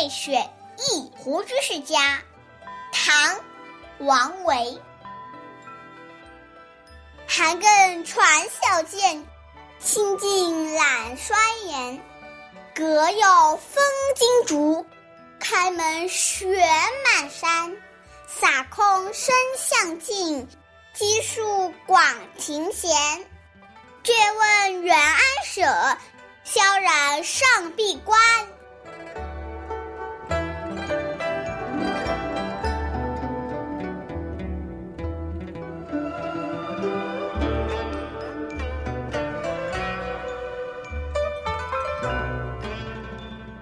对雪忆胡居士家，唐·王维。寒更传晓见，清静懒衰颜。阁有风金竹，开门雪满山。洒空深巷径，积树广庭闲。借问远安舍，萧然上闭关。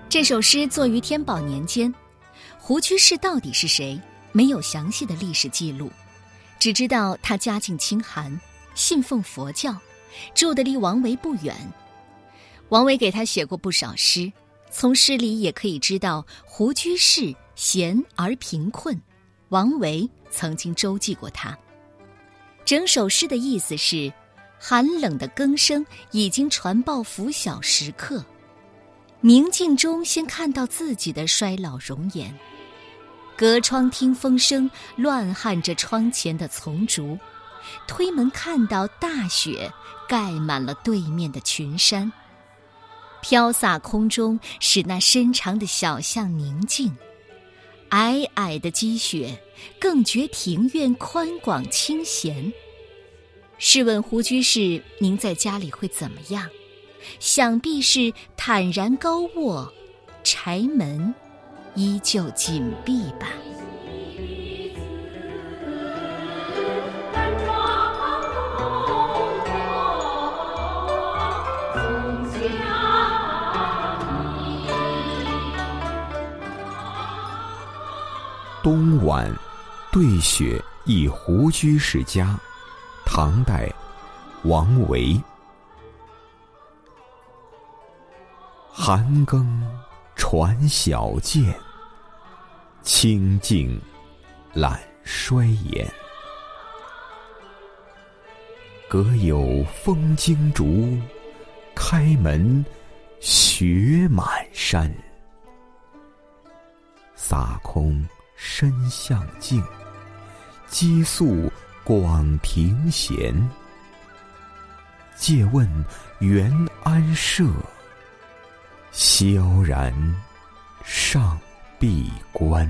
这首诗作于天宝年间，胡居士到底是谁？没有详细的历史记录，只知道他家境清寒，信奉佛教，住的离王维不远。王维给他写过不少诗，从诗里也可以知道胡居士闲而贫困，王维曾经周济过他。整首诗的意思是：寒冷的更声已经传报拂晓时刻，明镜中先看到自己的衰老容颜。隔窗听风声，乱撼着窗前的丛竹；推门看到大雪盖满了对面的群山，飘洒空中，使那深长的小巷宁静。皑皑的积雪，更觉庭院宽广清闲。试问胡居士，您在家里会怎么样？想必是坦然高卧，柴门。依旧紧闭吧。冬晚，对雪忆胡居士家，唐代，王维。寒更传晓见。清静懒衰颜，隔有风惊竹，开门雪满山。洒空深巷径，积宿广庭闲。借问元安社，萧然上。闭关。